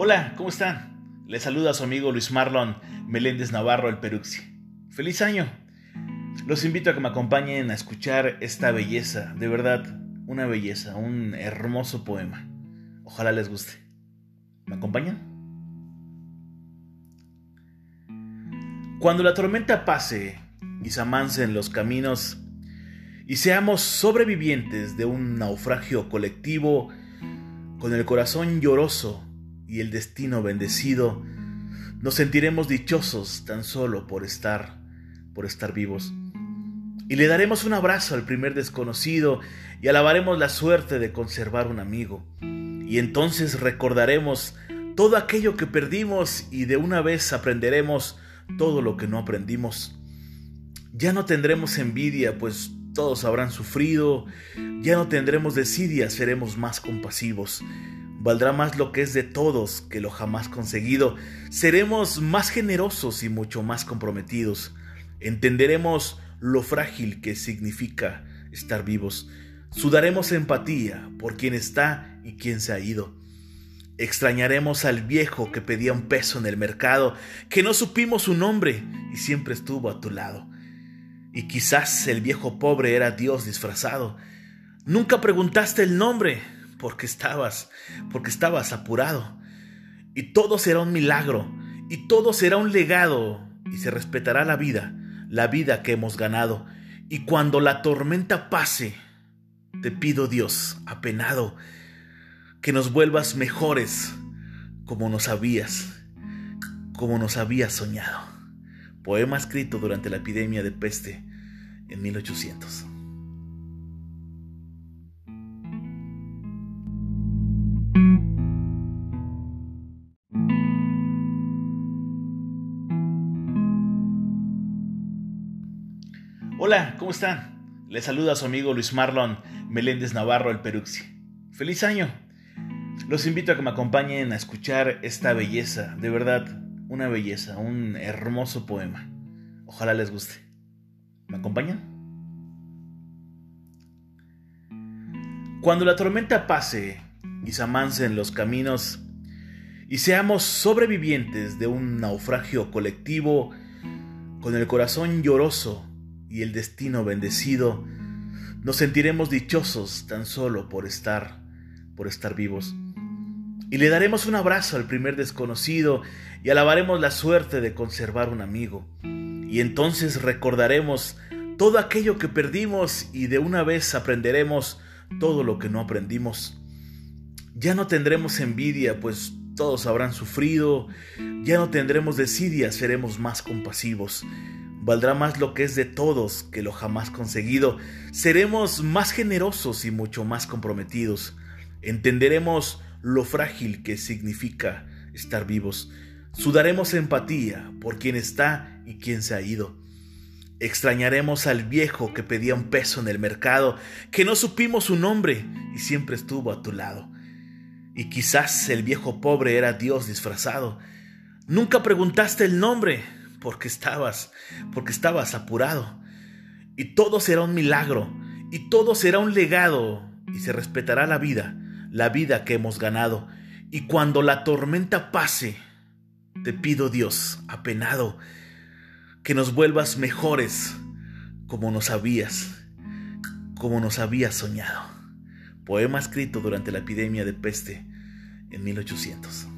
Hola, ¿cómo están? Les saluda su amigo Luis Marlon Meléndez Navarro, el Peruxi. ¡Feliz año! Los invito a que me acompañen a escuchar esta belleza, de verdad, una belleza, un hermoso poema. Ojalá les guste. ¿Me acompañan? Cuando la tormenta pase y se amancen los caminos y seamos sobrevivientes de un naufragio colectivo, con el corazón lloroso y el destino bendecido, nos sentiremos dichosos tan solo por estar, por estar vivos. Y le daremos un abrazo al primer desconocido y alabaremos la suerte de conservar un amigo. Y entonces recordaremos todo aquello que perdimos y de una vez aprenderemos todo lo que no aprendimos. Ya no tendremos envidia, pues todos habrán sufrido, ya no tendremos desidia, seremos más compasivos. Valdrá más lo que es de todos que lo jamás conseguido. Seremos más generosos y mucho más comprometidos. Entenderemos lo frágil que significa estar vivos. Sudaremos empatía por quien está y quien se ha ido. Extrañaremos al viejo que pedía un peso en el mercado, que no supimos su nombre y siempre estuvo a tu lado. Y quizás el viejo pobre era Dios disfrazado. Nunca preguntaste el nombre, porque estabas, porque estabas apurado. Y todo será un milagro, y todo será un legado, y se respetará la vida, la vida que hemos ganado. Y cuando la tormenta pase, te pido Dios, apenado, que nos vuelvas mejores como nos habías, como nos habías soñado. Poema escrito durante la epidemia de peste en 1800. Hola, ¿cómo están? Les saluda su amigo Luis Marlon Meléndez Navarro, el Peruxi. ¡Feliz año! Los invito a que me acompañen a escuchar esta belleza, de verdad, una belleza, un hermoso poema. Ojalá les guste. ¿Me acompañan? Cuando la tormenta pase y se amancen los caminos y seamos sobrevivientes de un naufragio colectivo, con el corazón lloroso y el destino bendecido, nos sentiremos dichosos tan solo por estar, por estar vivos. Y le daremos un abrazo al primer desconocido y alabaremos la suerte de conservar un amigo. Y entonces recordaremos todo aquello que perdimos y de una vez aprenderemos todo lo que no aprendimos. Ya no tendremos envidia, pues todos habrán sufrido, ya no tendremos desidia, seremos más compasivos. Valdrá más lo que es de todos que lo jamás conseguido. Seremos más generosos y mucho más comprometidos. Entenderemos lo frágil que significa estar vivos. Sudaremos empatía por quien está y quien se ha ido. Extrañaremos al viejo que pedía un peso en el mercado, que no supimos su nombre y siempre estuvo a tu lado. Y quizás el viejo pobre era Dios disfrazado. Nunca preguntaste el nombre, porque estabas, porque estabas apurado. Y todo será un milagro, y todo será un legado, y se respetará la vida, la vida que hemos ganado. Y cuando la tormenta pase, te pido Dios, apenado, que nos vuelvas mejores como nos habías, como nos habías soñado. Poema escrito durante la epidemia de peste en 1800.